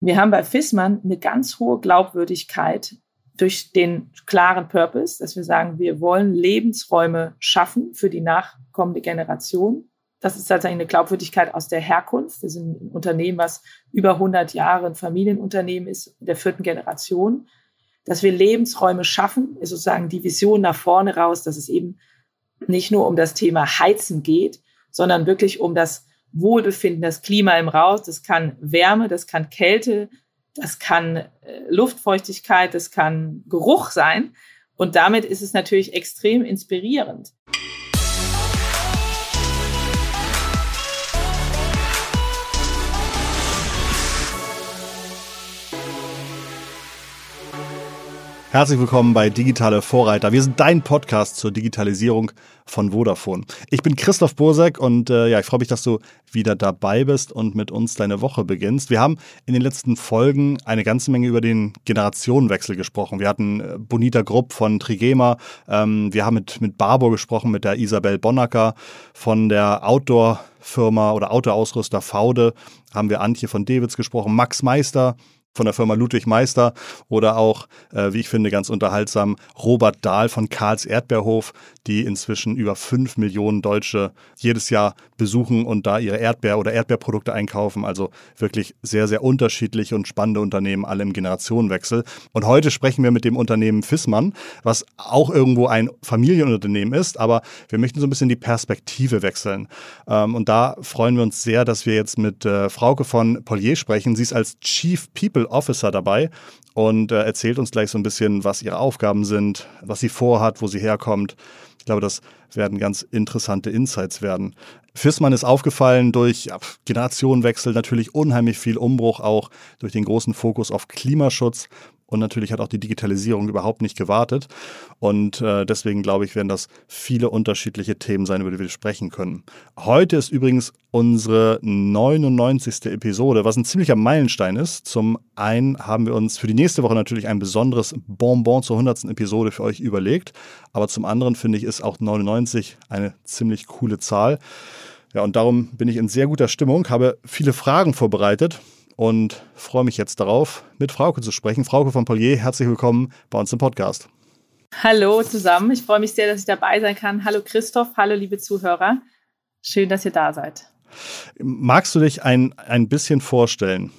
Wir haben bei Fissmann eine ganz hohe Glaubwürdigkeit durch den klaren Purpose, dass wir sagen, wir wollen Lebensräume schaffen für die nachkommende Generation. Das ist tatsächlich eine Glaubwürdigkeit aus der Herkunft. Wir sind ein Unternehmen, was über 100 Jahre ein Familienunternehmen ist, der vierten Generation. Dass wir Lebensräume schaffen, ist sozusagen die Vision nach vorne raus, dass es eben nicht nur um das Thema Heizen geht, sondern wirklich um das Wohlbefinden, das Klima im Raum. Das kann Wärme, das kann Kälte, das kann äh, Luftfeuchtigkeit, das kann Geruch sein. Und damit ist es natürlich extrem inspirierend. Herzlich willkommen bei Digitale Vorreiter. Wir sind dein Podcast zur Digitalisierung von Vodafone. Ich bin Christoph Bursek und äh, ja, ich freue mich, dass du wieder dabei bist und mit uns deine Woche beginnst. Wir haben in den letzten Folgen eine ganze Menge über den Generationenwechsel gesprochen. Wir hatten äh, Bonita Grupp von Trigema, ähm, wir haben mit, mit Barbo gesprochen, mit der Isabel Bonacker von der Outdoor Firma oder Autoausrüster Faude, haben wir Antje von Dewitz gesprochen, Max Meister von der Firma Ludwig Meister oder auch, äh, wie ich finde, ganz unterhaltsam, Robert Dahl von Karls Erdbeerhof, die inzwischen über fünf Millionen Deutsche jedes Jahr besuchen und da ihre Erdbeer- oder Erdbeerprodukte einkaufen. Also wirklich sehr, sehr unterschiedliche und spannende Unternehmen, alle im Generationenwechsel. Und heute sprechen wir mit dem Unternehmen Fissmann, was auch irgendwo ein Familienunternehmen ist, aber wir möchten so ein bisschen die Perspektive wechseln. Ähm, und da freuen wir uns sehr, dass wir jetzt mit äh, Frauke von Polier sprechen. Sie ist als Chief People Officer dabei und äh, erzählt uns gleich so ein bisschen, was ihre Aufgaben sind, was sie vorhat, wo sie herkommt. Ich glaube, das werden ganz interessante Insights werden. Fissmann ist aufgefallen durch Generationenwechsel, natürlich unheimlich viel Umbruch, auch durch den großen Fokus auf Klimaschutz. Und natürlich hat auch die Digitalisierung überhaupt nicht gewartet. Und äh, deswegen glaube ich, werden das viele unterschiedliche Themen sein, über die wir sprechen können. Heute ist übrigens unsere 99. Episode, was ein ziemlicher Meilenstein ist. Zum einen haben wir uns für die nächste Woche natürlich ein besonderes Bonbon zur 100. Episode für euch überlegt. Aber zum anderen finde ich, ist auch 99 eine ziemlich coole Zahl. Ja, und darum bin ich in sehr guter Stimmung, habe viele Fragen vorbereitet und freue mich jetzt darauf, mit Frauke zu sprechen. Frauke von Polier, herzlich willkommen bei uns im Podcast. Hallo zusammen, ich freue mich sehr, dass ich dabei sein kann. Hallo Christoph, hallo liebe Zuhörer. Schön, dass ihr da seid. Magst du dich ein, ein bisschen vorstellen?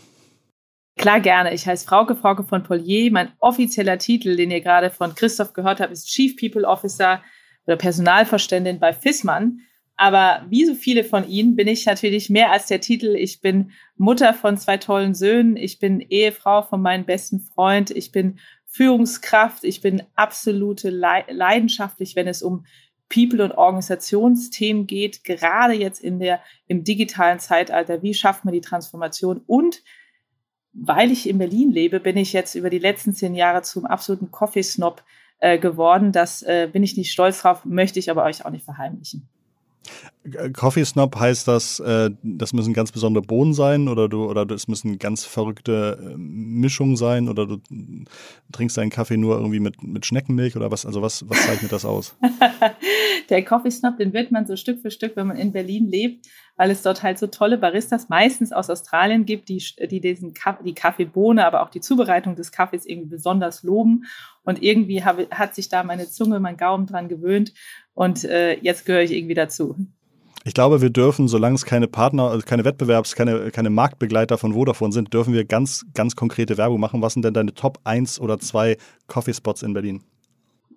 Klar, gerne. Ich heiße Frauke, Frauke von Polier. Mein offizieller Titel, den ihr gerade von Christoph gehört habt, ist Chief People Officer oder Personalverständin bei FISMAN. Aber wie so viele von Ihnen bin ich natürlich mehr als der Titel. Ich bin Mutter von zwei tollen Söhnen. Ich bin Ehefrau von meinem besten Freund. Ich bin Führungskraft. Ich bin absolute leidenschaftlich, wenn es um People- und Organisationsthemen geht, gerade jetzt in der, im digitalen Zeitalter. Wie schafft man die Transformation? Und weil ich in Berlin lebe, bin ich jetzt über die letzten zehn Jahre zum absoluten Coffee-Snob äh, geworden. Das äh, bin ich nicht stolz drauf, möchte ich aber euch auch nicht verheimlichen. Coffee Snob heißt das, äh, das müssen ganz besondere Bohnen sein oder du oder es müssen ganz verrückte äh, Mischungen sein oder du trinkst deinen Kaffee nur irgendwie mit, mit Schneckenmilch oder was? Also was, was zeichnet das aus? Der Coffee Snob, den wird man so Stück für Stück, wenn man in Berlin lebt, weil es dort halt so tolle Baristas meistens aus Australien gibt, die, die diesen Kaffee, die Kaffeebohne, aber auch die Zubereitung des Kaffees irgendwie besonders loben. Und irgendwie habe, hat sich da meine Zunge, mein Gaumen dran gewöhnt. Und äh, jetzt gehöre ich irgendwie dazu. Ich glaube, wir dürfen, solange es keine Partner, also keine Wettbewerbs-, keine, keine Marktbegleiter von Vodafone sind, dürfen wir ganz, ganz konkrete Werbung machen. Was sind denn deine Top 1 oder 2 Coffee-Spots in Berlin?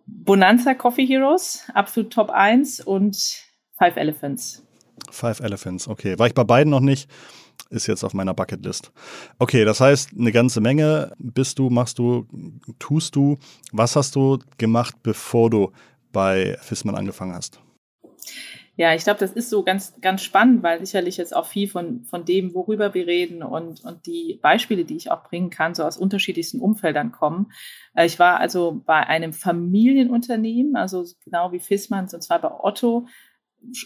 Bonanza Coffee Heroes, absolut Top 1 und Five Elephants. Five Elephants, okay. War ich bei beiden noch nicht, ist jetzt auf meiner Bucketlist. Okay, das heißt, eine ganze Menge bist du, machst du, tust du. Was hast du gemacht, bevor du bei Fissmann angefangen hast? Ja, ich glaube, das ist so ganz, ganz spannend, weil sicherlich jetzt auch viel von, von dem, worüber wir reden und, und die Beispiele, die ich auch bringen kann, so aus unterschiedlichsten Umfeldern kommen. Äh, ich war also bei einem Familienunternehmen, also genau wie Fissmanns, und zwar bei Otto,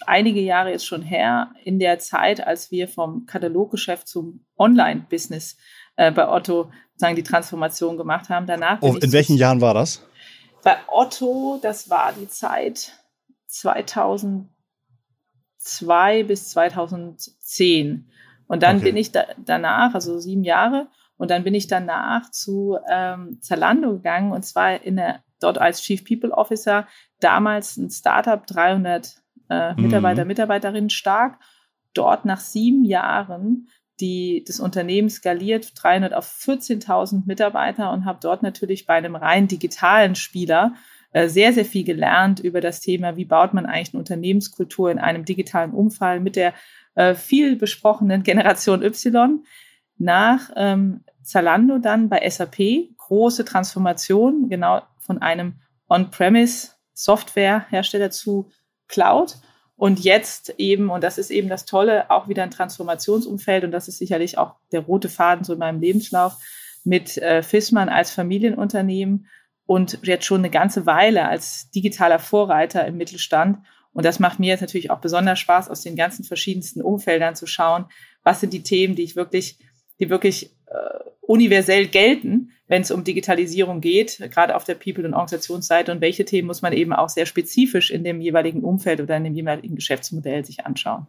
einige Jahre jetzt schon her, in der Zeit, als wir vom Kataloggeschäft zum Online-Business äh, bei Otto sagen die Transformation gemacht haben. Danach. Oh, in welchen Jahren war das? Bei Otto, das war die Zeit 2000 2002 bis 2010. Und dann okay. bin ich da, danach, also sieben Jahre, Und dann bin ich danach zu ähm, Zalando gegangen und zwar in der, dort als Chief People Officer, damals ein Startup, 300 äh, mhm. Mitarbeiter, mhm. Mitarbeiterinnen stark. Dort nach sieben Jahren die, das Unternehmen skaliert 300 auf 14.000 Mitarbeiter und habe dort natürlich bei einem rein digitalen Spieler äh, sehr, sehr viel gelernt über das Thema, wie baut man eigentlich eine Unternehmenskultur in einem digitalen Umfall mit der äh, viel besprochenen Generation Y. Nach ähm, Zalando dann bei SAP, große Transformation, genau von einem On-Premise Softwarehersteller zu Cloud. Und jetzt eben, und das ist eben das Tolle, auch wieder ein Transformationsumfeld, und das ist sicherlich auch der rote Faden so in meinem Lebenslauf, mit äh, Fissmann als Familienunternehmen und jetzt schon eine ganze Weile als digitaler Vorreiter im Mittelstand. Und das macht mir jetzt natürlich auch besonders Spaß, aus den ganzen verschiedensten Umfeldern zu schauen, was sind die Themen, die ich wirklich, die wirklich äh, universell gelten, wenn es um Digitalisierung geht, gerade auf der People- und Organisationsseite und welche Themen muss man eben auch sehr spezifisch in dem jeweiligen Umfeld oder in dem jeweiligen Geschäftsmodell sich anschauen.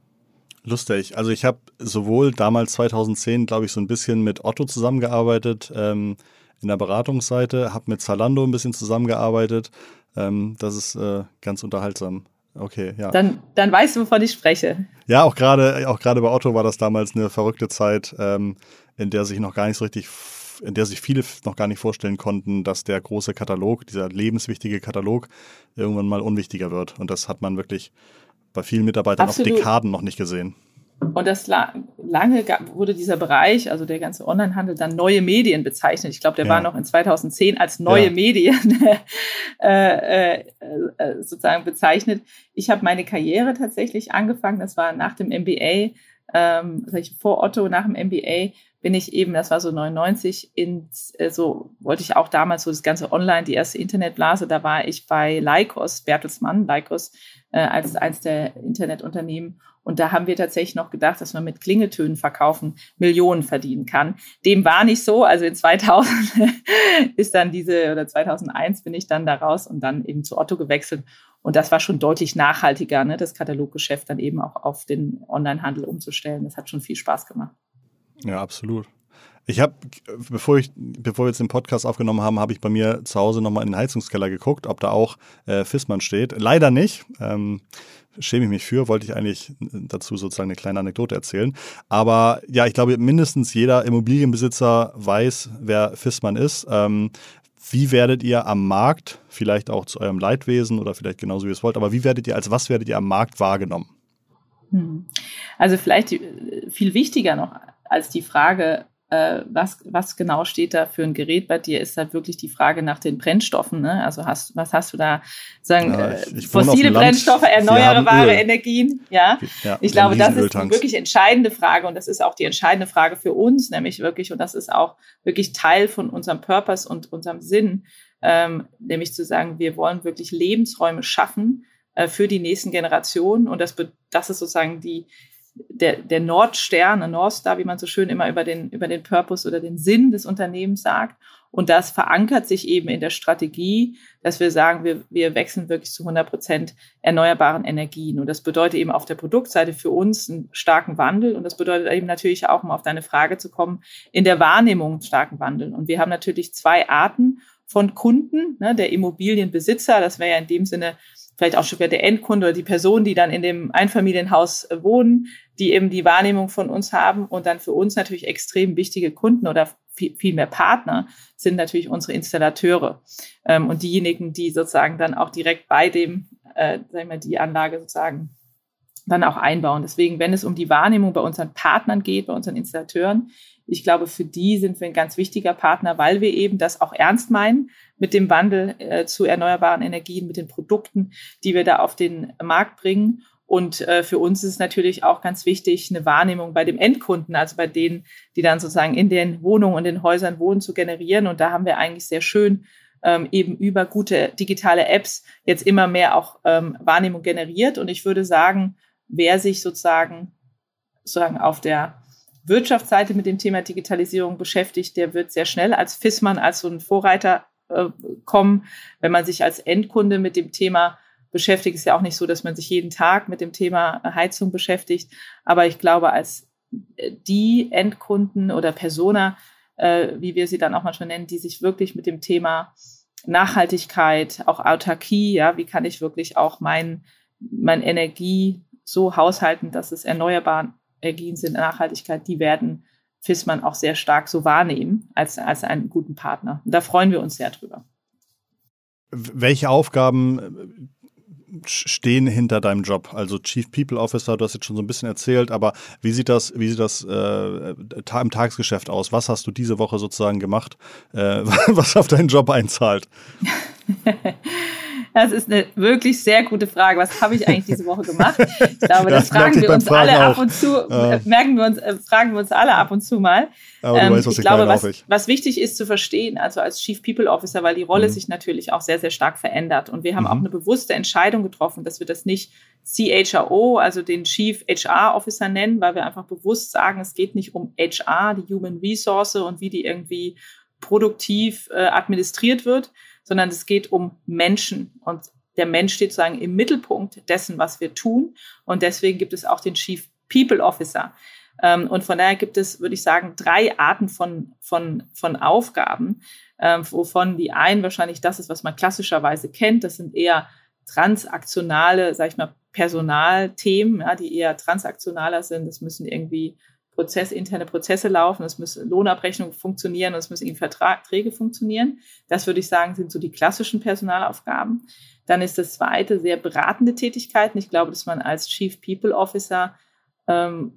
Lustig. Also ich habe sowohl damals 2010, glaube ich, so ein bisschen mit Otto zusammengearbeitet ähm, in der Beratungsseite, habe mit Zalando ein bisschen zusammengearbeitet. Ähm, das ist äh, ganz unterhaltsam. Okay, ja. Dann, dann weißt du, wovon ich spreche. Ja, auch gerade auch gerade bei Otto war das damals eine verrückte Zeit, ähm, in der sich noch gar nicht so richtig, in der sich viele noch gar nicht vorstellen konnten, dass der große Katalog, dieser lebenswichtige Katalog, irgendwann mal unwichtiger wird. Und das hat man wirklich bei vielen Mitarbeitern Absolut. auf Dekaden noch nicht gesehen. Und das lange wurde dieser Bereich, also der ganze Onlinehandel, dann neue Medien bezeichnet. Ich glaube, der ja. war noch in 2010 als neue ja. Medien äh, äh, äh, sozusagen bezeichnet. Ich habe meine Karriere tatsächlich angefangen. Das war nach dem MBA, ähm, vor Otto, nach dem MBA bin ich eben, das war so 99, in, äh, so wollte ich auch damals so das ganze Online, die erste Internetblase, da war ich bei Lycos, Bertelsmann, Lycos, äh, als eins der Internetunternehmen und da haben wir tatsächlich noch gedacht, dass man mit Klingeltönen verkaufen Millionen verdienen kann. Dem war nicht so. Also in 2000 ist dann diese, oder 2001 bin ich dann da raus und dann eben zu Otto gewechselt. Und das war schon deutlich nachhaltiger, ne, das Kataloggeschäft dann eben auch auf den Onlinehandel umzustellen. Das hat schon viel Spaß gemacht. Ja, absolut. Ich habe, bevor bevor wir jetzt den Podcast aufgenommen haben, habe ich bei mir zu Hause nochmal in den Heizungskeller geguckt, ob da auch äh, Fissmann steht. Leider nicht. Ähm, schäme ich mich für, wollte ich eigentlich dazu sozusagen eine kleine Anekdote erzählen. Aber ja, ich glaube, mindestens jeder Immobilienbesitzer weiß, wer Fissmann ist. Ähm, wie werdet ihr am Markt, vielleicht auch zu eurem Leidwesen oder vielleicht genauso wie ihr es wollt, aber wie werdet ihr, als was werdet ihr am Markt wahrgenommen? Hm. Also vielleicht viel wichtiger noch als die Frage, äh, was, was genau steht da für ein Gerät bei dir, ist halt wirklich die Frage nach den Brennstoffen. Ne? Also hast, was hast du da, sagen, ja, ich, ich fossile Brennstoffe, erneuerbare Energien? Ja, ja ich glaube, das ist eine wirklich entscheidende Frage und das ist auch die entscheidende Frage für uns, nämlich wirklich, und das ist auch wirklich Teil von unserem Purpose und unserem Sinn, ähm, nämlich zu sagen, wir wollen wirklich Lebensräume schaffen, äh, für die nächsten Generationen. Und das, das ist sozusagen die, der, der Nordstern, der North wie man so schön immer über den, über den Purpose oder den Sinn des Unternehmens sagt. Und das verankert sich eben in der Strategie, dass wir sagen, wir, wir wechseln wirklich zu 100 Prozent erneuerbaren Energien. Und das bedeutet eben auf der Produktseite für uns einen starken Wandel. Und das bedeutet eben natürlich auch, um auf deine Frage zu kommen, in der Wahrnehmung einen starken Wandel. Und wir haben natürlich zwei Arten von Kunden. Ne, der Immobilienbesitzer, das wäre ja in dem Sinne vielleicht auch schon wieder der Endkunde oder die Person, die dann in dem Einfamilienhaus äh, wohnen, die eben die Wahrnehmung von uns haben und dann für uns natürlich extrem wichtige Kunden oder viel, viel mehr Partner sind natürlich unsere Installateure ähm, und diejenigen, die sozusagen dann auch direkt bei dem, äh, sagen wir, die Anlage sozusagen dann auch einbauen. Deswegen, wenn es um die Wahrnehmung bei unseren Partnern geht, bei unseren Installateuren, ich glaube, für die sind wir ein ganz wichtiger Partner, weil wir eben das auch ernst meinen mit dem Wandel äh, zu erneuerbaren Energien, mit den Produkten, die wir da auf den Markt bringen. Und äh, für uns ist es natürlich auch ganz wichtig, eine Wahrnehmung bei dem Endkunden, also bei denen, die dann sozusagen in den Wohnungen und den Häusern wohnen, zu generieren. Und da haben wir eigentlich sehr schön ähm, eben über gute digitale Apps jetzt immer mehr auch ähm, Wahrnehmung generiert. Und ich würde sagen, wer sich sozusagen, sozusagen auf der Wirtschaftsseite mit dem Thema Digitalisierung beschäftigt, der wird sehr schnell als FISMAN, als so ein Vorreiter kommen. Wenn man sich als Endkunde mit dem Thema beschäftigt, ist ja auch nicht so, dass man sich jeden Tag mit dem Thema Heizung beschäftigt. Aber ich glaube, als äh, die Endkunden oder Persona, äh, wie wir sie dann auch manchmal nennen, die sich wirklich mit dem Thema Nachhaltigkeit, auch Autarkie, ja, wie kann ich wirklich auch mein, mein Energie so haushalten, dass es erneuerbare Energien sind, Nachhaltigkeit, die werden FISMAN auch sehr stark so wahrnehmen als, als einen guten Partner. Und da freuen wir uns sehr drüber. Welche Aufgaben stehen hinter deinem Job? Also Chief People Officer, du hast jetzt schon so ein bisschen erzählt, aber wie sieht das, wie sieht das äh, im Tagesgeschäft aus? Was hast du diese Woche sozusagen gemacht, äh, was auf deinen Job einzahlt? Das ist eine wirklich sehr gute Frage. Was habe ich eigentlich diese Woche gemacht? Ich glaube, das, das fragen wir uns alle auch. ab und zu, ja. merken wir uns, äh, fragen wir uns alle ab und zu mal. Aber ähm, weißt, was ich glaube, was, was, wichtig ist zu verstehen, also als Chief People Officer, weil die Rolle mhm. sich natürlich auch sehr, sehr stark verändert. Und wir haben mhm. auch eine bewusste Entscheidung getroffen, dass wir das nicht CHRO, also den Chief HR Officer nennen, weil wir einfach bewusst sagen, es geht nicht um HR, die Human Resource und wie die irgendwie produktiv äh, administriert wird, sondern es geht um Menschen und der Mensch steht sozusagen im Mittelpunkt dessen, was wir tun. Und deswegen gibt es auch den Chief People Officer. Ähm, und von daher gibt es, würde ich sagen, drei Arten von, von, von Aufgaben, ähm, wovon die einen wahrscheinlich das ist, was man klassischerweise kennt. Das sind eher transaktionale, sag ich mal, Personalthemen, ja, die eher transaktionaler sind. Das müssen irgendwie Prozess, interne Prozesse laufen, es müssen Lohnabrechnungen funktionieren und es müssen Verträge funktionieren. Das würde ich sagen, sind so die klassischen Personalaufgaben. Dann ist das zweite sehr beratende Tätigkeiten. Ich glaube, dass man als Chief People Officer ähm,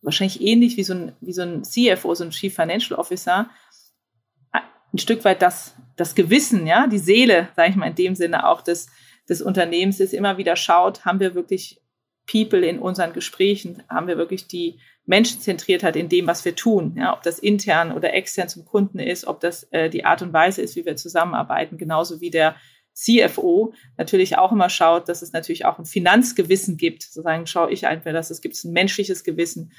wahrscheinlich ähnlich wie so, ein, wie so ein CFO, so ein Chief Financial Officer, ein Stück weit das, das Gewissen, ja, die Seele, sage ich mal in dem Sinne auch des, des Unternehmens ist, immer wieder schaut, haben wir wirklich People in unseren Gesprächen, haben wir wirklich die Menschenzentriertheit in dem, was wir tun. Ja, ob das intern oder extern zum Kunden ist, ob das äh, die Art und Weise ist, wie wir zusammenarbeiten, genauso wie der CFO natürlich auch immer schaut, dass es natürlich auch ein Finanzgewissen gibt. Sozusagen schaue ich einfach, dass es gibt ein menschliches Gewissen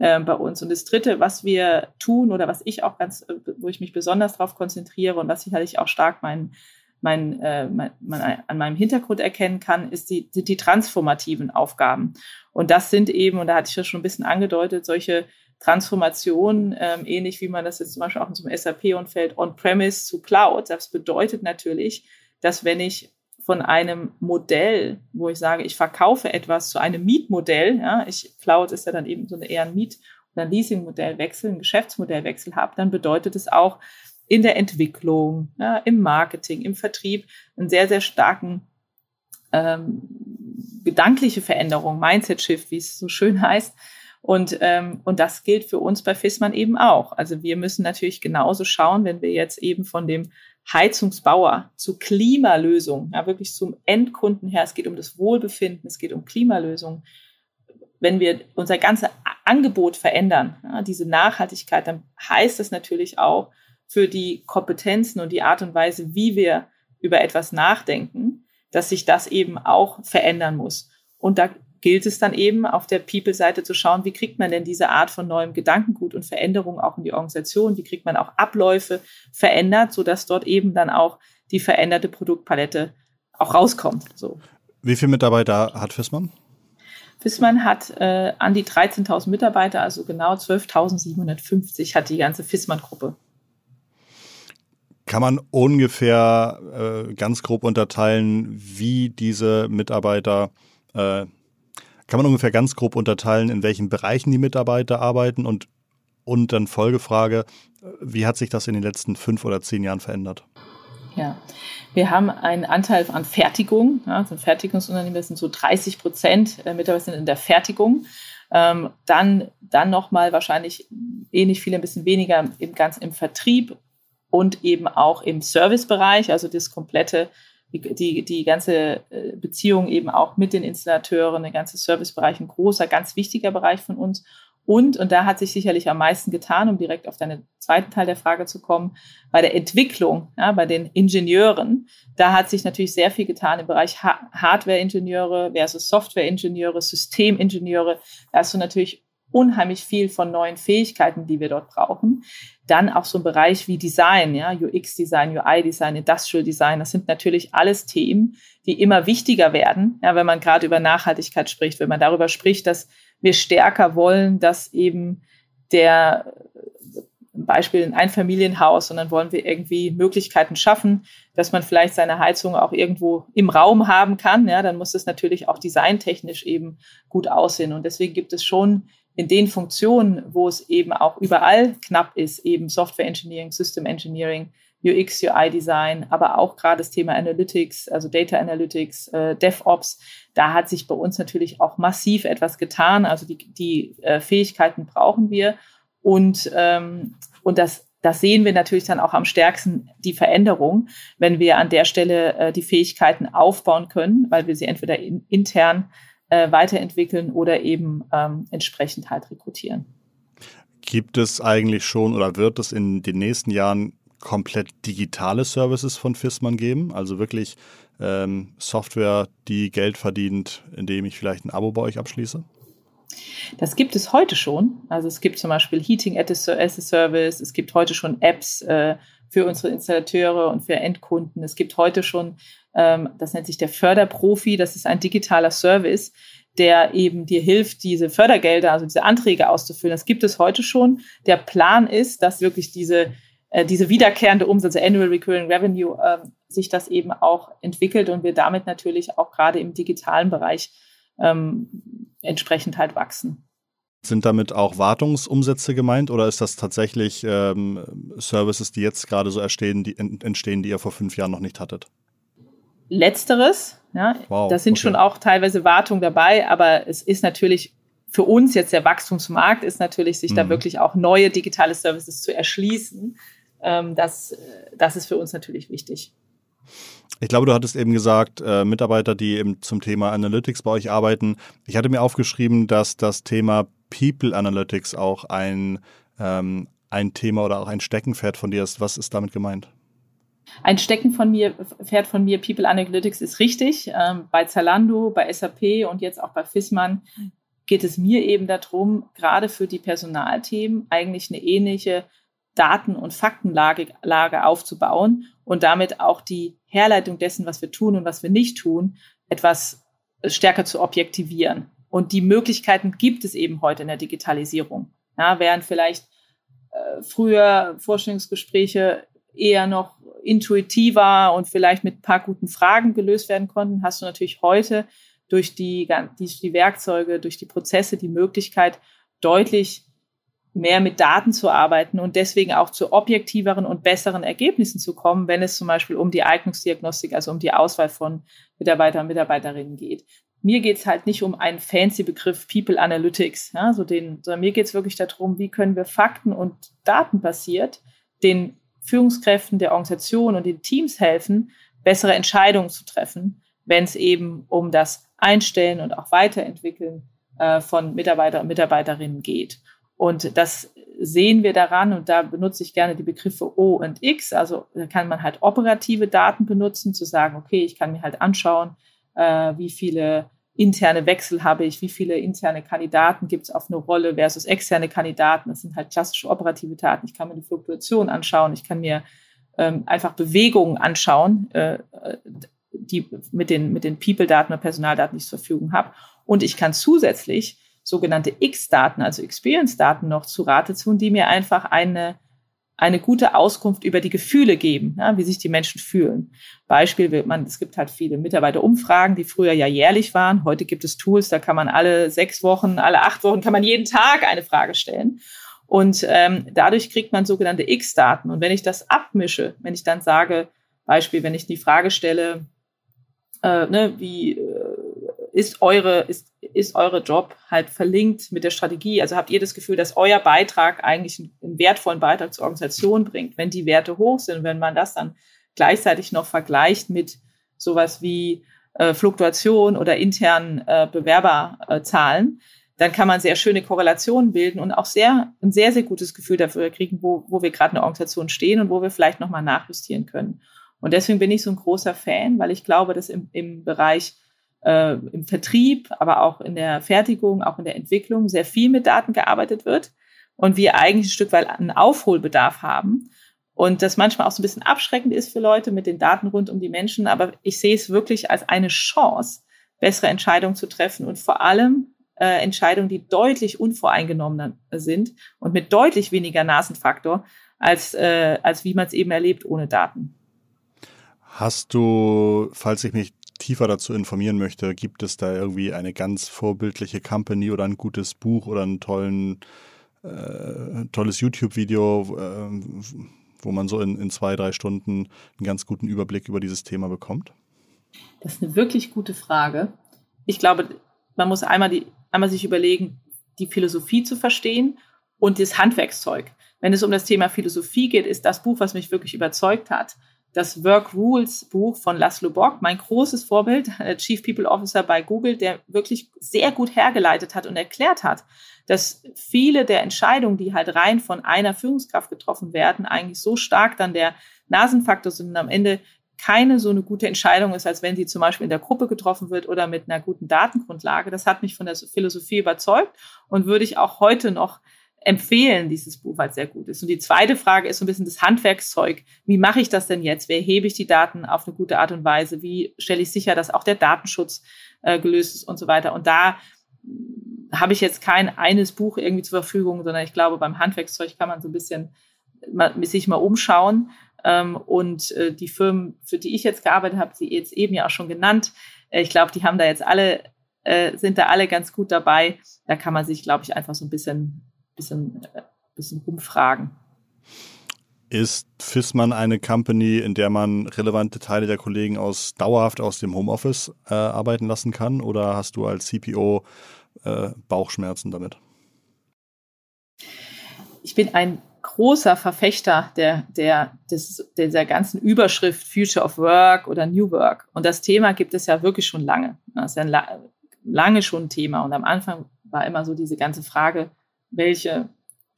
äh, bei uns. Und das Dritte, was wir tun oder was ich auch ganz, äh, wo ich mich besonders darauf konzentriere und was sicherlich auch stark mein, mein, äh, mein, mein, an meinem Hintergrund erkennen kann, ist die, die, die transformativen Aufgaben. Und das sind eben, und da hatte ich ja schon ein bisschen angedeutet, solche Transformationen, ähm, ähnlich wie man das jetzt zum Beispiel auch in so einem SAP-Umfeld on-premise zu Cloud. Das bedeutet natürlich, dass wenn ich von einem Modell, wo ich sage, ich verkaufe etwas zu einem Mietmodell, ja, ich, Cloud ist ja dann eben so eine eher ein Miet- oder ein Leasingmodellwechsel, ein Geschäftsmodellwechsel habe, dann bedeutet es auch in der Entwicklung, ja, im Marketing, im Vertrieb einen sehr, sehr starken ähm, gedankliche Veränderung, Mindset-Shift, wie es so schön heißt. Und, ähm, und das gilt für uns bei FISMAN eben auch. Also wir müssen natürlich genauso schauen, wenn wir jetzt eben von dem Heizungsbauer zu Klimalösung, ja, wirklich zum Endkunden her, es geht um das Wohlbefinden, es geht um Klimalösung. Wenn wir unser ganzes Angebot verändern, ja, diese Nachhaltigkeit, dann heißt das natürlich auch für die Kompetenzen und die Art und Weise, wie wir über etwas nachdenken, dass sich das eben auch verändern muss. Und da gilt es dann eben auf der People-Seite zu schauen, wie kriegt man denn diese Art von neuem Gedankengut und Veränderung auch in die Organisation, wie kriegt man auch Abläufe verändert, sodass dort eben dann auch die veränderte Produktpalette auch rauskommt. So. Wie viele Mitarbeiter hat Fissmann? Fissmann hat äh, an die 13.000 Mitarbeiter, also genau 12.750 hat die ganze Fissmann-Gruppe. Kann man ungefähr äh, ganz grob unterteilen, wie diese Mitarbeiter, äh, kann man ungefähr ganz grob unterteilen, in welchen Bereichen die Mitarbeiter arbeiten und, und dann Folgefrage, wie hat sich das in den letzten fünf oder zehn Jahren verändert? Ja, wir haben einen Anteil an Fertigung. Ja, also Fertigungsunternehmen, das sind so 30 Prozent der Mitarbeiter sind in der Fertigung. Ähm, dann dann nochmal wahrscheinlich ähnlich viel, ein bisschen weniger im ganzen im Vertrieb und eben auch im Servicebereich, also das komplette, die, die, ganze äh, Beziehung eben auch mit den Installateuren, der ganze Servicebereich, ein großer, ganz wichtiger Bereich von uns. Und, und da hat sich sicherlich am meisten getan, um direkt auf deinen zweiten Teil der Frage zu kommen, bei der Entwicklung, ja, bei den Ingenieuren, da hat sich natürlich sehr viel getan im Bereich ha Hardware-Ingenieure versus Software-Ingenieure, Systemingenieure. Da hast du natürlich unheimlich viel von neuen Fähigkeiten, die wir dort brauchen. Dann auch so ein Bereich wie Design, ja, UX-Design, UI-Design, Industrial-Design. Das sind natürlich alles Themen, die immer wichtiger werden, ja, wenn man gerade über Nachhaltigkeit spricht, wenn man darüber spricht, dass wir stärker wollen, dass eben der Beispiel ein Einfamilienhaus und dann wollen wir irgendwie Möglichkeiten schaffen, dass man vielleicht seine Heizung auch irgendwo im Raum haben kann. Ja, dann muss es natürlich auch designtechnisch eben gut aussehen. Und deswegen gibt es schon in den Funktionen, wo es eben auch überall knapp ist, eben Software Engineering, System Engineering, UX, UI Design, aber auch gerade das Thema Analytics, also Data Analytics, äh, DevOps, da hat sich bei uns natürlich auch massiv etwas getan. Also die, die äh, Fähigkeiten brauchen wir. Und, ähm, und das, das sehen wir natürlich dann auch am stärksten die Veränderung, wenn wir an der Stelle äh, die Fähigkeiten aufbauen können, weil wir sie entweder in, intern äh, weiterentwickeln oder eben ähm, entsprechend halt rekrutieren. Gibt es eigentlich schon oder wird es in den nächsten Jahren komplett digitale Services von FISMAN geben? Also wirklich ähm, Software, die Geld verdient, indem ich vielleicht ein Abo bei euch abschließe? Das gibt es heute schon. Also es gibt zum Beispiel Heating as a Service, es gibt heute schon Apps äh, für unsere Installateure und für Endkunden. Es gibt heute schon, das nennt sich der Förderprofi, das ist ein digitaler Service, der eben dir hilft, diese Fördergelder, also diese Anträge auszufüllen. Das gibt es heute schon. Der Plan ist, dass wirklich diese, äh, diese wiederkehrende Umsatz, Annual Recurring Revenue, äh, sich das eben auch entwickelt und wir damit natürlich auch gerade im digitalen Bereich ähm, entsprechend halt wachsen. Sind damit auch Wartungsumsätze gemeint oder ist das tatsächlich ähm, Services, die jetzt gerade so entstehen die, entstehen, die ihr vor fünf Jahren noch nicht hattet? Letzteres, ja. Wow, da sind okay. schon auch teilweise Wartungen dabei, aber es ist natürlich für uns jetzt der Wachstumsmarkt, ist natürlich, sich mhm. da wirklich auch neue digitale Services zu erschließen. Ähm, das, das ist für uns natürlich wichtig. Ich glaube, du hattest eben gesagt, äh, Mitarbeiter, die eben zum Thema Analytics bei euch arbeiten. Ich hatte mir aufgeschrieben, dass das Thema People Analytics auch ein, ähm, ein Thema oder auch ein Steckenpferd von dir ist. Was ist damit gemeint? Ein Stecken von mir, Pferd von mir, People Analytics ist richtig. Ähm, bei Zalando, bei SAP und jetzt auch bei Fissmann geht es mir eben darum, gerade für die Personalthemen eigentlich eine ähnliche Daten- und Faktenlage Lage aufzubauen und damit auch die Herleitung dessen, was wir tun und was wir nicht tun, etwas stärker zu objektivieren. Und die Möglichkeiten gibt es eben heute in der Digitalisierung. Ja, während vielleicht äh, früher Vorstellungsgespräche eher noch intuitiver und vielleicht mit ein paar guten Fragen gelöst werden konnten, hast du natürlich heute durch die, die, die Werkzeuge, durch die Prozesse die Möglichkeit, deutlich mehr mit Daten zu arbeiten und deswegen auch zu objektiveren und besseren Ergebnissen zu kommen, wenn es zum Beispiel um die Eignungsdiagnostik, also um die Auswahl von Mitarbeitern und Mitarbeiterinnen geht. Mir geht es halt nicht um einen fancy Begriff People Analytics, ja, so den, sondern mir geht es wirklich darum, wie können wir Fakten und Daten basiert den Führungskräften der Organisation und den Teams helfen, bessere Entscheidungen zu treffen, wenn es eben um das Einstellen und auch Weiterentwickeln äh, von Mitarbeiter und Mitarbeiterinnen geht. Und das sehen wir daran, und da benutze ich gerne die Begriffe O und X. Also da kann man halt operative Daten benutzen, zu sagen, okay, ich kann mir halt anschauen, äh, wie viele interne Wechsel habe ich, wie viele interne Kandidaten gibt es auf eine Rolle versus externe Kandidaten. Das sind halt klassische operative Daten. Ich kann mir die Fluktuation anschauen, ich kann mir ähm, einfach Bewegungen anschauen, äh, die mit den, mit den People-Daten oder Personaldaten, die ich zur Verfügung habe. Und ich kann zusätzlich sogenannte X-Daten, also Experience-Daten noch zu Rate tun, die mir einfach eine, eine gute Auskunft über die Gefühle geben, ja, wie sich die Menschen fühlen. Beispiel, man, es gibt halt viele Mitarbeiterumfragen, die früher ja jährlich waren. Heute gibt es Tools, da kann man alle sechs Wochen, alle acht Wochen, kann man jeden Tag eine Frage stellen. Und ähm, dadurch kriegt man sogenannte X-Daten. Und wenn ich das abmische, wenn ich dann sage, Beispiel, wenn ich die Frage stelle, äh, ne, wie äh, ist eure, ist, ist eure Job halt verlinkt mit der Strategie? Also habt ihr das Gefühl, dass euer Beitrag eigentlich einen, wertvollen Beitrag zur Organisation bringt? Wenn die Werte hoch sind, wenn man das dann gleichzeitig noch vergleicht mit sowas wie äh, Fluktuation oder internen äh, Bewerberzahlen, dann kann man sehr schöne Korrelationen bilden und auch sehr, ein sehr, sehr gutes Gefühl dafür kriegen, wo, wo wir gerade in der Organisation stehen und wo wir vielleicht nochmal nachjustieren können. Und deswegen bin ich so ein großer Fan, weil ich glaube, dass im, im Bereich äh, im Vertrieb, aber auch in der Fertigung, auch in der Entwicklung sehr viel mit Daten gearbeitet wird und wir eigentlich ein Stück weit einen Aufholbedarf haben. Und das manchmal auch so ein bisschen abschreckend ist für Leute mit den Daten rund um die Menschen. Aber ich sehe es wirklich als eine Chance, bessere Entscheidungen zu treffen und vor allem äh, Entscheidungen, die deutlich unvoreingenommener sind und mit deutlich weniger Nasenfaktor, als, äh, als wie man es eben erlebt ohne Daten. Hast du, falls ich mich tiefer dazu informieren möchte, gibt es da irgendwie eine ganz vorbildliche Company oder ein gutes Buch oder ein tollen, äh, tolles YouTube-Video, äh, wo man so in, in zwei, drei Stunden einen ganz guten Überblick über dieses Thema bekommt? Das ist eine wirklich gute Frage. Ich glaube, man muss einmal, die, einmal sich überlegen, die Philosophie zu verstehen und das Handwerkszeug. Wenn es um das Thema Philosophie geht, ist das Buch, was mich wirklich überzeugt hat, das Work Rules Buch von Laszlo Bock, mein großes Vorbild, Chief People Officer bei Google, der wirklich sehr gut hergeleitet hat und erklärt hat, dass viele der Entscheidungen, die halt rein von einer Führungskraft getroffen werden, eigentlich so stark dann der Nasenfaktor sind und am Ende keine so eine gute Entscheidung ist, als wenn sie zum Beispiel in der Gruppe getroffen wird oder mit einer guten Datengrundlage. Das hat mich von der Philosophie überzeugt und würde ich auch heute noch empfehlen, dieses Buch, weil es sehr gut ist. Und die zweite Frage ist so ein bisschen das Handwerkszeug. Wie mache ich das denn jetzt? Wie erhebe ich die Daten auf eine gute Art und Weise? Wie stelle ich sicher, dass auch der Datenschutz äh, gelöst ist und so weiter? Und da habe ich jetzt kein eines Buch irgendwie zur Verfügung, sondern ich glaube, beim Handwerkszeug kann man so ein bisschen mal, sich mal umschauen. Ähm, und äh, die Firmen, für die ich jetzt gearbeitet habe, sie jetzt eben ja auch schon genannt, äh, ich glaube, die haben da jetzt alle, äh, sind da alle ganz gut dabei. Da kann man sich, glaube ich, einfach so ein bisschen, bisschen, äh, bisschen rumfragen. Ist Fissmann eine Company, in der man relevante Teile der Kollegen aus dauerhaft aus dem Homeoffice äh, arbeiten lassen kann? Oder hast du als CPO äh, Bauchschmerzen damit? Ich bin ein großer Verfechter der, der, des, dieser ganzen Überschrift Future of Work oder New Work. Und das Thema gibt es ja wirklich schon lange. Das ist ja lange schon ein Thema. Und am Anfang war immer so diese ganze Frage, welche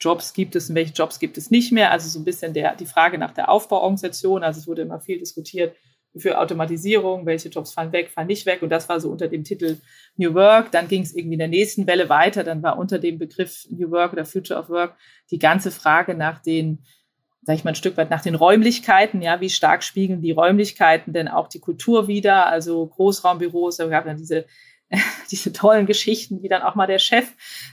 Jobs gibt es und welche Jobs gibt es nicht mehr. Also so ein bisschen der, die Frage nach der Aufbauorganisation. Also es wurde immer viel diskutiert, für Automatisierung, welche Jobs fallen weg, fallen nicht weg. Und das war so unter dem Titel New Work. Dann ging es irgendwie in der nächsten Welle weiter. Dann war unter dem Begriff New Work oder Future of Work die ganze Frage nach den, sag ich mal ein Stück weit nach den Räumlichkeiten. Ja, wie stark spiegeln die Räumlichkeiten denn auch die Kultur wieder? Also Großraumbüros, da gab dann diese diese tollen Geschichten, wie dann auch mal der Chef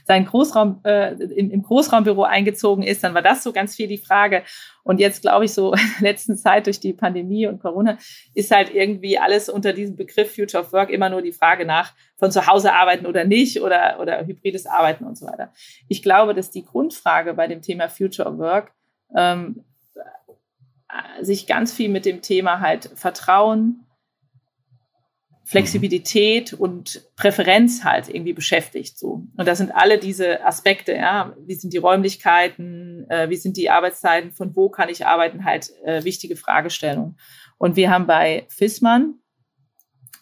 sein Großraum, äh, im, im Großraumbüro eingezogen ist, dann war das so ganz viel die Frage. Und jetzt glaube ich so in der letzten Zeit durch die Pandemie und Corona ist halt irgendwie alles unter diesem Begriff Future of Work immer nur die Frage nach von zu Hause arbeiten oder nicht oder, oder hybrides Arbeiten und so weiter. Ich glaube, dass die Grundfrage bei dem Thema Future of Work ähm, sich ganz viel mit dem Thema halt Vertrauen, Flexibilität und Präferenz halt irgendwie beschäftigt. So. Und das sind alle diese Aspekte, ja. Wie sind die Räumlichkeiten, äh, wie sind die Arbeitszeiten, von wo kann ich arbeiten, halt äh, wichtige Fragestellungen. Und wir haben bei FISMAN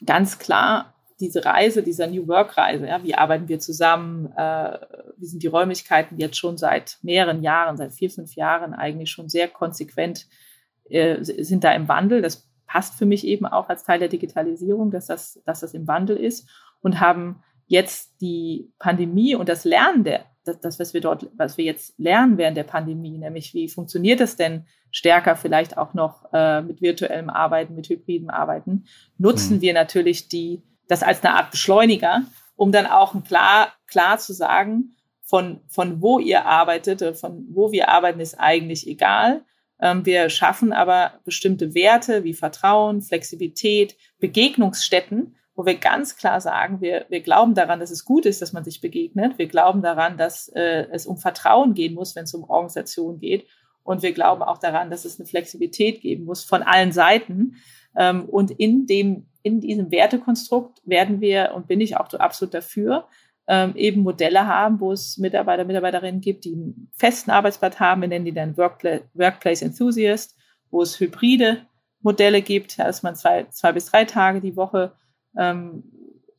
ganz klar diese Reise, dieser New Work-Reise, ja, wie arbeiten wir zusammen, äh, wie sind die Räumlichkeiten jetzt schon seit mehreren Jahren, seit vier, fünf Jahren eigentlich schon sehr konsequent, äh, sind da im Wandel. Das passt für mich eben auch als Teil der Digitalisierung, dass das, dass das im Wandel ist und haben jetzt die Pandemie und das Lernen der, das, das, was wir dort, was wir jetzt lernen während der Pandemie, nämlich wie funktioniert es denn stärker vielleicht auch noch äh, mit virtuellem Arbeiten, mit hybridem Arbeiten, nutzen mhm. wir natürlich die, das als eine Art Beschleuniger, um dann auch klar, klar zu sagen, von, von wo ihr arbeitet, von wo wir arbeiten, ist eigentlich egal. Ähm, wir schaffen aber bestimmte Werte wie Vertrauen, Flexibilität, Begegnungsstätten, wo wir ganz klar sagen, wir, wir glauben daran, dass es gut ist, dass man sich begegnet. Wir glauben daran, dass äh, es um Vertrauen gehen muss, wenn es um Organisation geht. Und wir glauben auch daran, dass es eine Flexibilität geben muss von allen Seiten. Ähm, und in dem, in diesem Wertekonstrukt werden wir, und bin ich auch absolut dafür, ähm, eben Modelle haben, wo es Mitarbeiter, Mitarbeiterinnen gibt, die einen festen Arbeitsplatz haben. Wir nennen die dann Workpla Workplace Enthusiast, wo es hybride Modelle gibt, dass man zwei, zwei bis drei Tage die Woche ähm,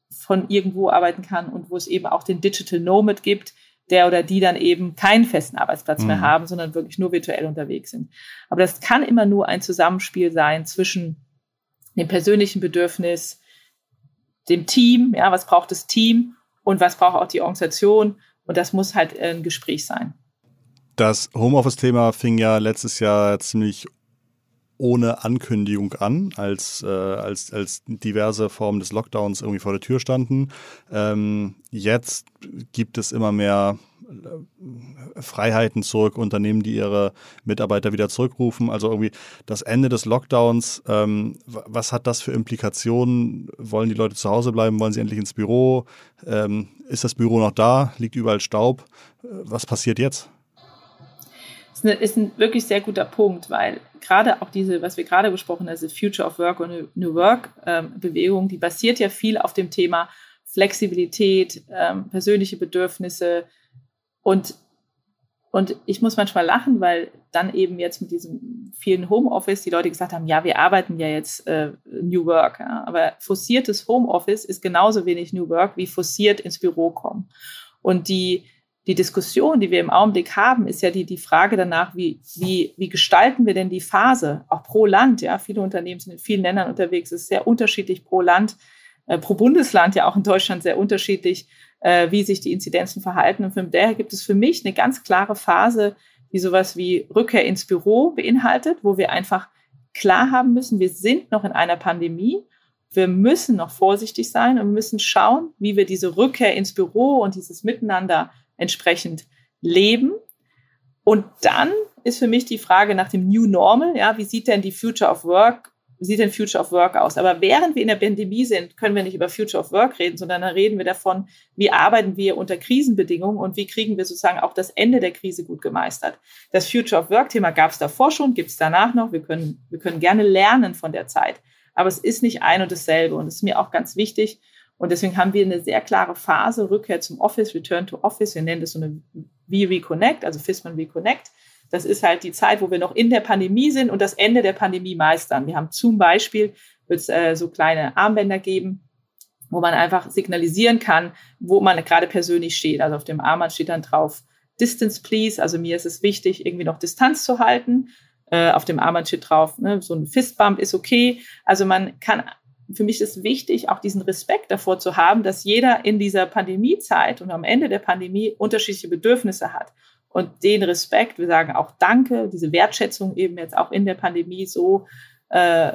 von irgendwo arbeiten kann und wo es eben auch den Digital Nomad gibt, der oder die dann eben keinen festen Arbeitsplatz mhm. mehr haben, sondern wirklich nur virtuell unterwegs sind. Aber das kann immer nur ein Zusammenspiel sein zwischen dem persönlichen Bedürfnis, dem Team, ja, was braucht das Team und was braucht auch die Organisation. Und das muss halt ein Gespräch sein. Das Homeoffice-Thema fing ja letztes Jahr ziemlich ohne Ankündigung an, als, äh, als, als diverse Formen des Lockdowns irgendwie vor der Tür standen. Ähm, jetzt gibt es immer mehr Freiheiten zurück, Unternehmen, die ihre Mitarbeiter wieder zurückrufen. Also irgendwie das Ende des Lockdowns, ähm, was hat das für Implikationen? Wollen die Leute zu Hause bleiben? Wollen sie endlich ins Büro? Ähm, ist das Büro noch da? Liegt überall Staub? Äh, was passiert jetzt? Das ist, eine, ist ein wirklich sehr guter Punkt, weil gerade auch diese, was wir gerade besprochen haben, diese Future of Work und New Work ähm, Bewegung, die basiert ja viel auf dem Thema Flexibilität, ähm, persönliche Bedürfnisse, und, und ich muss manchmal lachen, weil dann eben jetzt mit diesem vielen Homeoffice die Leute gesagt haben, ja, wir arbeiten ja jetzt äh, New Work. Ja. Aber forciertes Homeoffice ist genauso wenig New Work wie forciert ins Büro kommen. Und die, die Diskussion, die wir im Augenblick haben, ist ja die, die Frage danach, wie, wie, wie gestalten wir denn die Phase, auch pro Land, ja, viele Unternehmen sind in vielen Ländern unterwegs, es ist sehr unterschiedlich pro Land, äh, pro Bundesland ja auch in Deutschland sehr unterschiedlich, äh, wie sich die Inzidenzen verhalten. Und von daher gibt es für mich eine ganz klare Phase, die sowas wie Rückkehr ins Büro beinhaltet, wo wir einfach klar haben müssen, wir sind noch in einer Pandemie. Wir müssen noch vorsichtig sein und müssen schauen, wie wir diese Rückkehr ins Büro und dieses Miteinander entsprechend leben. Und dann ist für mich die Frage nach dem New Normal. Ja, wie sieht denn die Future of Work sieht denn Future of Work aus? Aber während wir in der Pandemie sind, können wir nicht über Future of Work reden, sondern dann reden wir davon, wie arbeiten wir unter Krisenbedingungen und wie kriegen wir sozusagen auch das Ende der Krise gut gemeistert. Das Future of Work-Thema gab es davor schon, gibt es danach noch. Wir können, wir können gerne lernen von der Zeit. Aber es ist nicht ein und dasselbe. Und das ist mir auch ganz wichtig. Und deswegen haben wir eine sehr klare Phase, Rückkehr zum Office, Return to Office. Wir nennen das so eine V-Reconnect, also FISMAN Reconnect. Das ist halt die Zeit, wo wir noch in der Pandemie sind und das Ende der Pandemie meistern. Wir haben zum Beispiel, wird es äh, so kleine Armbänder geben, wo man einfach signalisieren kann, wo man gerade persönlich steht. Also auf dem Armband steht dann drauf Distance please. Also mir ist es wichtig, irgendwie noch Distanz zu halten. Äh, auf dem Armband steht drauf, ne, so ein Fistbump ist okay. Also man kann, für mich ist wichtig, auch diesen Respekt davor zu haben, dass jeder in dieser Pandemiezeit und am Ende der Pandemie unterschiedliche Bedürfnisse hat und den Respekt, wir sagen auch Danke, diese Wertschätzung eben jetzt auch in der Pandemie so, äh,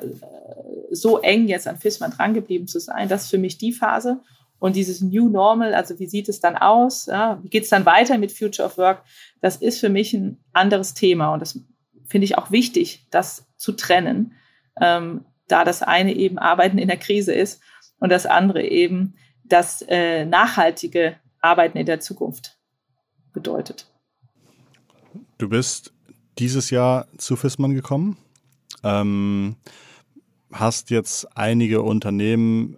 so eng jetzt an FISMAN drangeblieben zu sein, das ist für mich die Phase. Und dieses New Normal, also wie sieht es dann aus? Ja, wie geht es dann weiter mit Future of Work? Das ist für mich ein anderes Thema und das finde ich auch wichtig, das zu trennen, ähm, da das eine eben Arbeiten in der Krise ist und das andere eben das äh, nachhaltige Arbeiten in der Zukunft bedeutet. Du bist dieses Jahr zu Fissmann gekommen, ähm, hast jetzt einige Unternehmen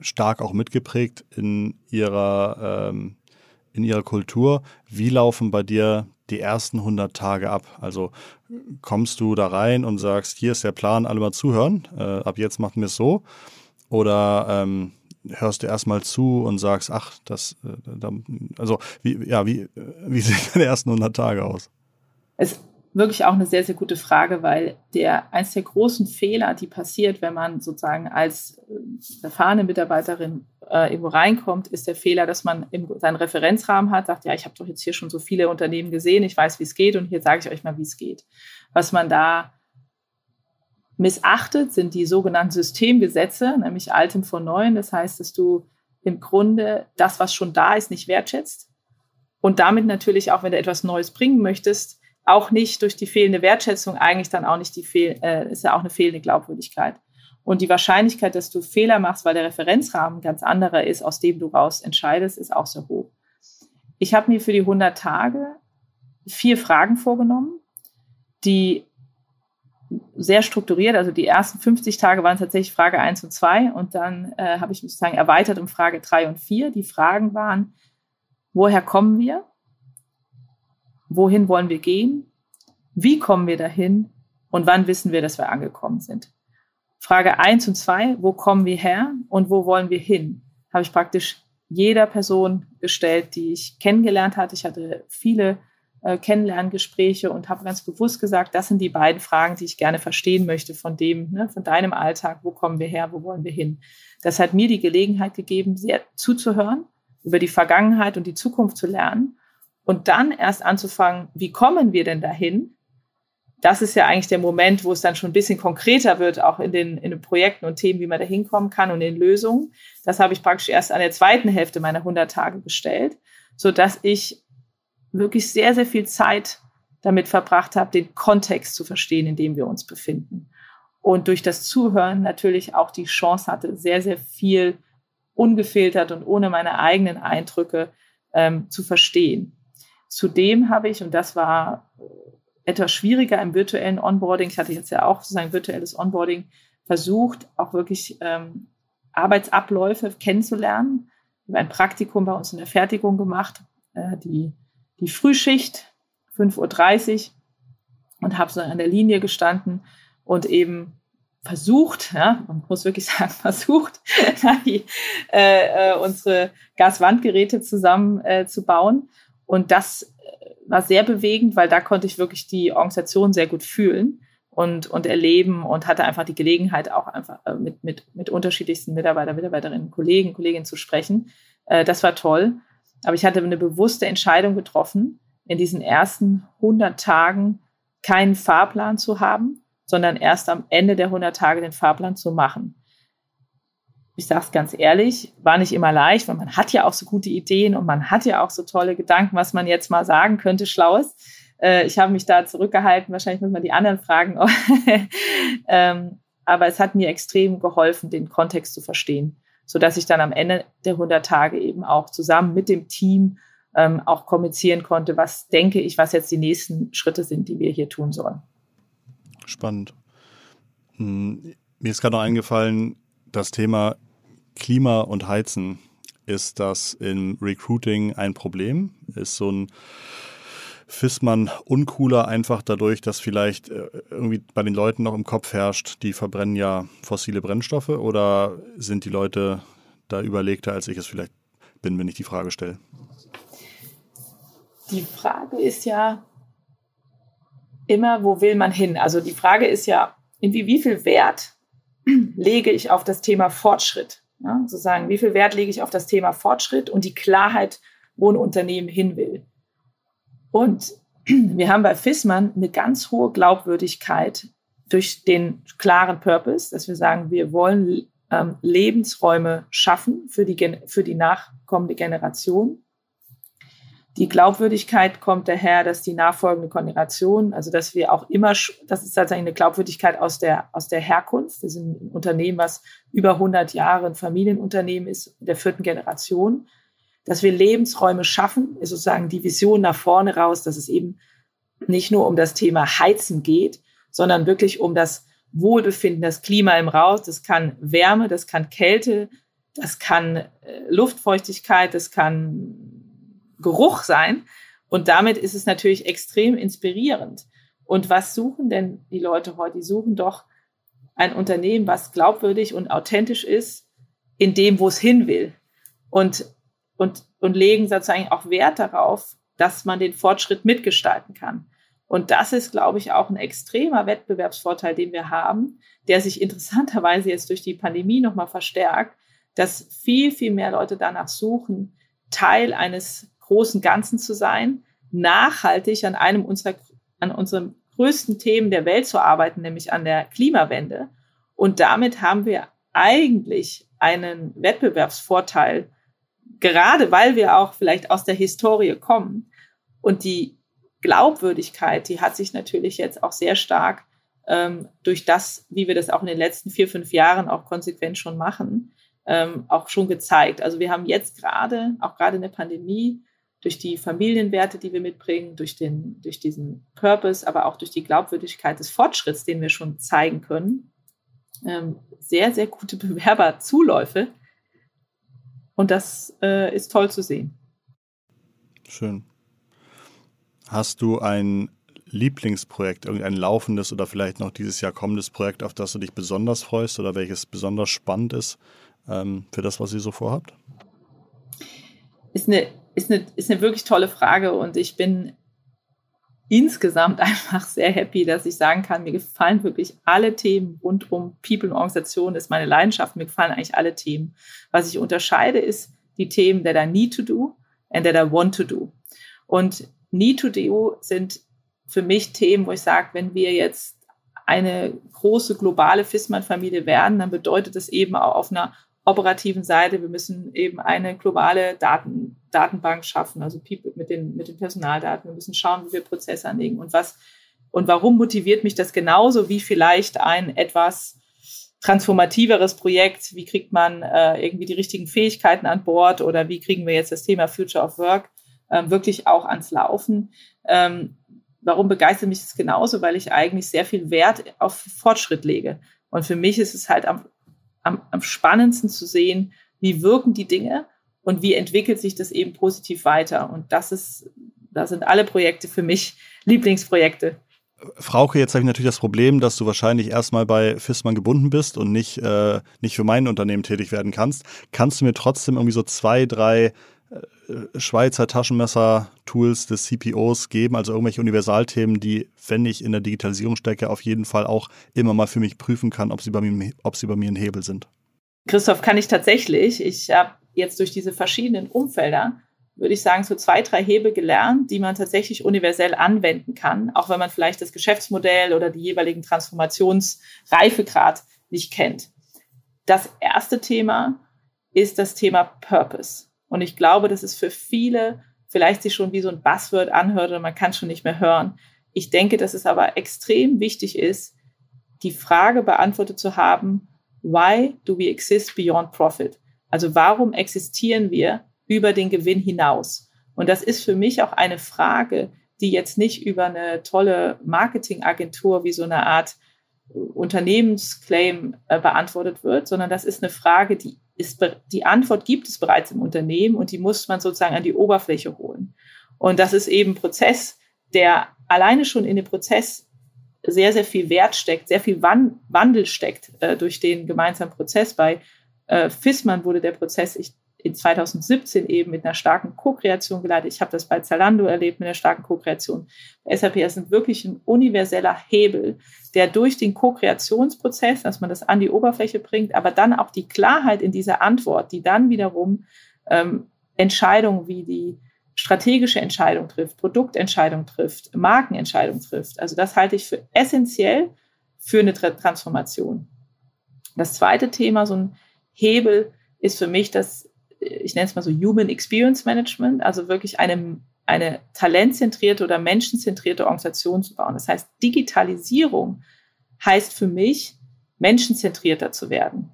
stark auch mitgeprägt in ihrer, ähm, in ihrer Kultur. Wie laufen bei dir die ersten 100 Tage ab? Also kommst du da rein und sagst, hier ist der Plan, alle mal zuhören, äh, ab jetzt machen wir es so? Oder ähm, hörst du erstmal zu und sagst, ach, das, äh, da, also wie, ja, wie, wie sehen deine ersten 100 Tage aus? Ist wirklich auch eine sehr, sehr gute Frage, weil der, eins der großen Fehler, die passiert, wenn man sozusagen als äh, erfahrene Mitarbeiterin äh, irgendwo reinkommt, ist der Fehler, dass man im, seinen Referenzrahmen hat, sagt, ja, ich habe doch jetzt hier schon so viele Unternehmen gesehen, ich weiß, wie es geht und hier sage ich euch mal, wie es geht. Was man da missachtet, sind die sogenannten Systemgesetze, nämlich Altem von Neuen. Das heißt, dass du im Grunde das, was schon da ist, nicht wertschätzt und damit natürlich auch, wenn du etwas Neues bringen möchtest, auch nicht durch die fehlende Wertschätzung eigentlich dann auch nicht die fehl, äh, ist ja auch eine fehlende Glaubwürdigkeit. Und die Wahrscheinlichkeit, dass du Fehler machst, weil der Referenzrahmen ganz anderer ist, aus dem du raus entscheidest, ist auch sehr hoch. Ich habe mir für die 100 Tage vier Fragen vorgenommen, die sehr strukturiert, also die ersten 50 Tage waren tatsächlich Frage 1 und 2 und dann äh, habe ich mich sozusagen erweitert um Frage 3 und 4. Die Fragen waren, woher kommen wir? Wohin wollen wir gehen, wie kommen wir dahin und wann wissen wir, dass wir angekommen sind. Frage eins und zwei: wo kommen wir her und wo wollen wir hin, habe ich praktisch jeder Person gestellt, die ich kennengelernt hatte. Ich hatte viele äh, Kennenlerngespräche und habe ganz bewusst gesagt, das sind die beiden Fragen, die ich gerne verstehen möchte von dem, ne, von deinem Alltag, wo kommen wir her, wo wollen wir hin. Das hat mir die Gelegenheit gegeben, sehr zuzuhören, über die Vergangenheit und die Zukunft zu lernen und dann erst anzufangen, wie kommen wir denn dahin? das ist ja eigentlich der Moment, wo es dann schon ein bisschen konkreter wird, auch in den, in den Projekten und Themen, wie man da hinkommen kann und in Lösungen. Das habe ich praktisch erst an der zweiten Hälfte meiner 100 Tage gestellt, so dass ich wirklich sehr, sehr viel Zeit damit verbracht habe, den Kontext zu verstehen, in dem wir uns befinden. Und durch das Zuhören natürlich auch die Chance hatte, sehr, sehr viel ungefiltert und ohne meine eigenen Eindrücke ähm, zu verstehen. Zudem habe ich, und das war etwas schwieriger im virtuellen Onboarding. Ich hatte jetzt ja auch sozusagen virtuelles Onboarding versucht, auch wirklich ähm, Arbeitsabläufe kennenzulernen. Ich habe ein Praktikum bei uns in der Fertigung gemacht, äh, die, die Frühschicht, 5.30 Uhr und habe so an der Linie gestanden und eben versucht, ja, man muss wirklich sagen, versucht, die, äh, äh, unsere Gaswandgeräte zusammen äh. Und das war sehr bewegend, weil da konnte ich wirklich die Organisation sehr gut fühlen und, und erleben und hatte einfach die Gelegenheit, auch einfach äh, mit, mit, mit unterschiedlichsten Mitarbeiter, Mitarbeiterinnen, Kollegen, Kolleginnen zu sprechen. Äh, das war toll. Aber ich hatte eine bewusste Entscheidung getroffen, in diesen ersten 100 Tagen keinen Fahrplan zu haben, sondern erst am Ende der 100 Tage den Fahrplan zu machen ich sage es ganz ehrlich, war nicht immer leicht, weil man hat ja auch so gute Ideen und man hat ja auch so tolle Gedanken, was man jetzt mal sagen könnte, Schlaues. Äh, ich habe mich da zurückgehalten, wahrscheinlich muss man die anderen fragen. ähm, aber es hat mir extrem geholfen, den Kontext zu verstehen, sodass ich dann am Ende der 100 Tage eben auch zusammen mit dem Team ähm, auch kommunizieren konnte, was denke ich, was jetzt die nächsten Schritte sind, die wir hier tun sollen. Spannend. Hm, mir ist gerade noch eingefallen, das Thema Klima und Heizen. Ist das im Recruiting ein Problem? Ist so ein Fissmann uncooler einfach dadurch, dass vielleicht äh, irgendwie bei den Leuten noch im Kopf herrscht, die verbrennen ja fossile Brennstoffe oder sind die Leute da überlegter, als ich es vielleicht bin, wenn ich die Frage stelle? Die Frage ist ja immer, wo will man hin? Also die Frage ist ja, wie viel Wert lege ich auf das Thema Fortschritt? Ja, sozusagen, wie viel Wert lege ich auf das Thema Fortschritt und die Klarheit, wo ein Unternehmen hin will. Und wir haben bei Fissmann eine ganz hohe Glaubwürdigkeit durch den klaren Purpose, dass wir sagen, wir wollen ähm, Lebensräume schaffen für die, für die nachkommende Generation. Die Glaubwürdigkeit kommt daher, dass die nachfolgende Generation, also dass wir auch immer, das ist tatsächlich eine Glaubwürdigkeit aus der, aus der Herkunft. Wir sind ein Unternehmen, was über 100 Jahre ein Familienunternehmen ist, der vierten Generation. Dass wir Lebensräume schaffen, ist sozusagen die Vision nach vorne raus, dass es eben nicht nur um das Thema Heizen geht, sondern wirklich um das Wohlbefinden, das Klima im Raus. Das kann Wärme, das kann Kälte, das kann äh, Luftfeuchtigkeit, das kann Geruch sein. Und damit ist es natürlich extrem inspirierend. Und was suchen denn die Leute heute? Die suchen doch ein Unternehmen, was glaubwürdig und authentisch ist, in dem, wo es hin will. Und, und, und legen sozusagen auch Wert darauf, dass man den Fortschritt mitgestalten kann. Und das ist, glaube ich, auch ein extremer Wettbewerbsvorteil, den wir haben, der sich interessanterweise jetzt durch die Pandemie nochmal verstärkt, dass viel, viel mehr Leute danach suchen, Teil eines großen Ganzen zu sein, nachhaltig an einem unserer, an unseren größten Themen der Welt zu arbeiten, nämlich an der Klimawende. Und damit haben wir eigentlich einen Wettbewerbsvorteil, gerade weil wir auch vielleicht aus der Historie kommen. Und die Glaubwürdigkeit, die hat sich natürlich jetzt auch sehr stark ähm, durch das, wie wir das auch in den letzten vier, fünf Jahren auch konsequent schon machen, ähm, auch schon gezeigt. Also wir haben jetzt gerade, auch gerade in der Pandemie, durch die Familienwerte, die wir mitbringen, durch, den, durch diesen Purpose, aber auch durch die Glaubwürdigkeit des Fortschritts, den wir schon zeigen können, ähm, sehr, sehr gute Bewerberzuläufe. Und das äh, ist toll zu sehen. Schön. Hast du ein Lieblingsprojekt, irgendein laufendes oder vielleicht noch dieses Jahr kommendes Projekt, auf das du dich besonders freust oder welches besonders spannend ist ähm, für das, was ihr so vorhabt? Ist eine ist eine, ist eine wirklich tolle Frage und ich bin insgesamt einfach sehr happy, dass ich sagen kann, mir gefallen wirklich alle Themen rund um People und Organisation, das ist meine Leidenschaft, mir gefallen eigentlich alle Themen. Was ich unterscheide, ist die Themen that I need to do and that I want to do. Und need to do sind für mich Themen, wo ich sage, wenn wir jetzt eine große globale FISMAN-Familie werden, dann bedeutet das eben auch auf einer operativen Seite, wir müssen eben eine globale Daten, Datenbank schaffen, also mit den, mit den Personaldaten. Wir müssen schauen, wie wir Prozesse anlegen und was und warum motiviert mich das genauso wie vielleicht ein etwas transformativeres Projekt? Wie kriegt man äh, irgendwie die richtigen Fähigkeiten an Bord oder wie kriegen wir jetzt das Thema Future of Work ähm, wirklich auch ans Laufen? Ähm, warum begeistert mich das genauso? Weil ich eigentlich sehr viel Wert auf Fortschritt lege. Und für mich ist es halt am, am, am spannendsten zu sehen, wie wirken die Dinge und wie entwickelt sich das eben positiv weiter. Und das ist, da sind alle Projekte für mich Lieblingsprojekte. Frauke, jetzt habe ich natürlich das Problem, dass du wahrscheinlich erstmal bei FISMAN gebunden bist und nicht, äh, nicht für mein Unternehmen tätig werden kannst. Kannst du mir trotzdem irgendwie so zwei, drei Schweizer Taschenmesser-Tools des CPOs geben, also irgendwelche Universalthemen, die, wenn ich in der Digitalisierung stecke, auf jeden Fall auch immer mal für mich prüfen kann, ob sie bei mir, ob sie bei mir ein Hebel sind? Christoph, kann ich tatsächlich. Ich habe jetzt durch diese verschiedenen Umfelder würde ich sagen, so zwei, drei Hebel gelernt, die man tatsächlich universell anwenden kann, auch wenn man vielleicht das Geschäftsmodell oder die jeweiligen Transformationsreifegrad nicht kennt. Das erste Thema ist das Thema Purpose. Und ich glaube, dass es für viele vielleicht sich schon wie so ein Buzzword anhört oder man kann schon nicht mehr hören. Ich denke, dass es aber extrem wichtig ist, die Frage beantwortet zu haben, why do we exist beyond profit? Also warum existieren wir über den Gewinn hinaus. Und das ist für mich auch eine Frage, die jetzt nicht über eine tolle Marketingagentur wie so eine Art Unternehmensclaim äh, beantwortet wird, sondern das ist eine Frage, die ist, die Antwort gibt es bereits im Unternehmen und die muss man sozusagen an die Oberfläche holen. Und das ist eben ein Prozess, der alleine schon in dem Prozess sehr, sehr viel Wert steckt, sehr viel Wandel steckt äh, durch den gemeinsamen Prozess. Bei äh, FISMAN wurde der Prozess, ich in 2017 eben mit einer starken Co-Kreation geleitet. Ich habe das bei Zalando erlebt mit einer starken Co-Kreation. SAP ist wirklich ein universeller Hebel, der durch den Co-Kreationsprozess, dass man das an die Oberfläche bringt, aber dann auch die Klarheit in dieser Antwort, die dann wiederum ähm, Entscheidungen wie die strategische Entscheidung trifft, Produktentscheidung trifft, Markenentscheidung trifft. Also das halte ich für essentiell für eine Transformation. Das zweite Thema, so ein Hebel, ist für mich das ich nenne es mal so Human Experience Management, also wirklich eine, eine talentzentrierte oder menschenzentrierte Organisation zu bauen. Das heißt, Digitalisierung heißt für mich, menschenzentrierter zu werden.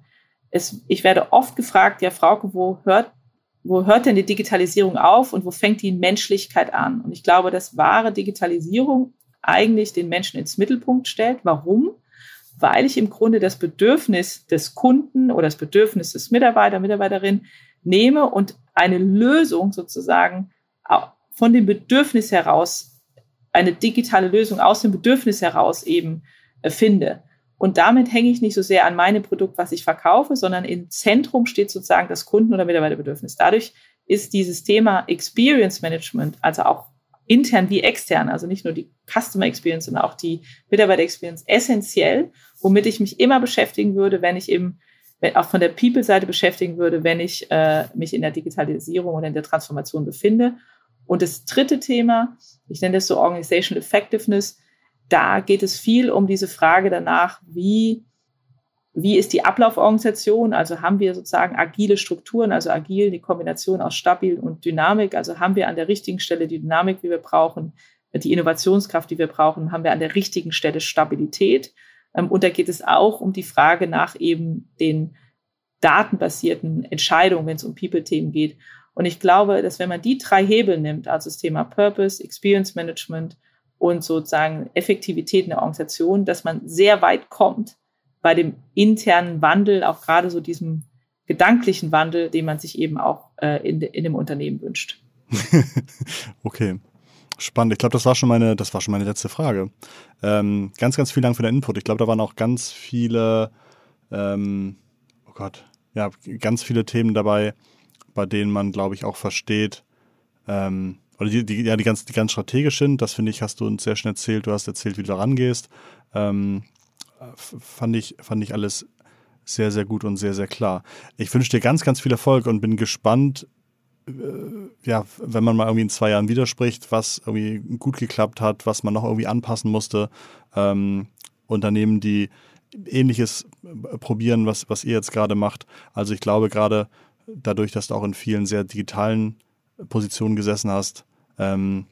Es, ich werde oft gefragt, ja, Frauke, wo hört, wo hört denn die Digitalisierung auf und wo fängt die Menschlichkeit an? Und ich glaube, dass wahre Digitalisierung eigentlich den Menschen ins Mittelpunkt stellt. Warum? Weil ich im Grunde das Bedürfnis des Kunden oder das Bedürfnis des Mitarbeiter, Mitarbeiterin nehme und eine Lösung sozusagen von dem Bedürfnis heraus, eine digitale Lösung aus dem Bedürfnis heraus eben äh, finde. Und damit hänge ich nicht so sehr an meinem Produkt, was ich verkaufe, sondern im Zentrum steht sozusagen das Kunden- oder Mitarbeiterbedürfnis. Dadurch ist dieses Thema Experience Management, also auch intern wie extern, also nicht nur die Customer Experience, sondern auch die Mitarbeiter Experience essentiell, womit ich mich immer beschäftigen würde, wenn ich eben auch von der People-Seite beschäftigen würde, wenn ich äh, mich in der Digitalisierung oder in der Transformation befinde. Und das dritte Thema, ich nenne das so Organizational Effectiveness, da geht es viel um diese Frage danach, wie, wie ist die Ablauforganisation? Also haben wir sozusagen agile Strukturen, also agil, die Kombination aus stabil und Dynamik. Also haben wir an der richtigen Stelle die Dynamik, die wir brauchen, die Innovationskraft, die wir brauchen, haben wir an der richtigen Stelle Stabilität. Ähm, und da geht es auch um die Frage nach eben den datenbasierten Entscheidungen, wenn es um People-Themen geht. Und ich glaube, dass wenn man die drei Hebel nimmt, also das Thema Purpose, Experience Management und sozusagen Effektivität in der Organisation, dass man sehr weit kommt bei dem internen Wandel, auch gerade so diesem gedanklichen Wandel, den man sich eben auch äh, in, in dem Unternehmen wünscht. okay. Spannend. Ich glaube, das war schon meine, das war schon meine letzte Frage. Ähm, ganz, ganz vielen Dank für den Input. Ich glaube, da waren auch ganz viele, ähm, oh Gott, ja, ganz viele Themen dabei, bei denen man, glaube ich, auch versteht, ähm, oder die, die, ja, die ganz, die ganz strategisch sind. Das finde ich, hast du uns sehr schön erzählt. Du hast erzählt, wie du da rangehst. Ähm, fand ich, fand ich alles sehr, sehr gut und sehr, sehr klar. Ich wünsche dir ganz, ganz viel Erfolg und bin gespannt, ja, wenn man mal irgendwie in zwei Jahren widerspricht, was irgendwie gut geklappt hat, was man noch irgendwie anpassen musste. Ähm, Unternehmen, die ähnliches äh, probieren, was, was ihr jetzt gerade macht. Also ich glaube gerade dadurch, dass du auch in vielen sehr digitalen Positionen gesessen hast, ähm,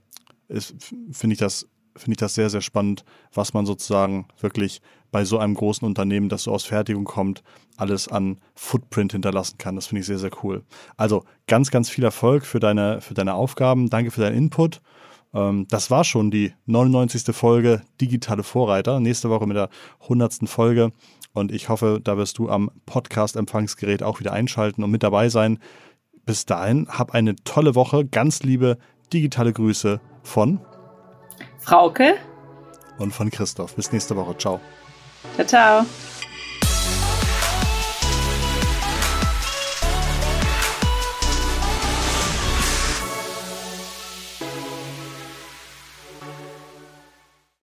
finde ich das finde ich das sehr, sehr spannend, was man sozusagen wirklich bei so einem großen Unternehmen, das so aus Fertigung kommt, alles an Footprint hinterlassen kann. Das finde ich sehr, sehr cool. Also ganz, ganz viel Erfolg für deine, für deine Aufgaben. Danke für deinen Input. Ähm, das war schon die 99. Folge Digitale Vorreiter. Nächste Woche mit der 100. Folge. Und ich hoffe, da wirst du am Podcast-Empfangsgerät auch wieder einschalten und mit dabei sein. Bis dahin, hab eine tolle Woche. Ganz liebe digitale Grüße von Frauke und von Christoph. Bis nächste Woche. Ciao. Ciao, ciao.